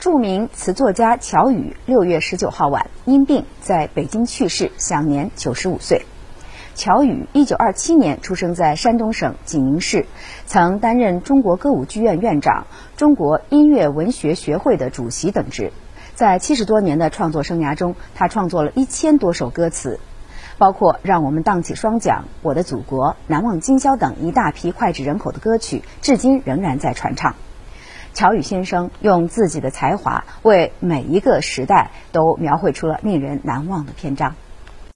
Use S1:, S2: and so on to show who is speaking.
S1: 著名词作家乔羽六月十九号晚因病在北京去世，享年九十五岁。乔羽一九二七年出生在山东省济宁市，曾担任中国歌舞剧院院长、中国音乐文学学会的主席等职。在七十多年的创作生涯中，他创作了一千多首歌词，包括《让我们荡起双桨》《我的祖国》《难忘今宵》等一大批脍炙人口的歌曲，至今仍然在传唱。乔羽先生用自己的才华，为每一个时代都描绘出了令人难忘的篇章。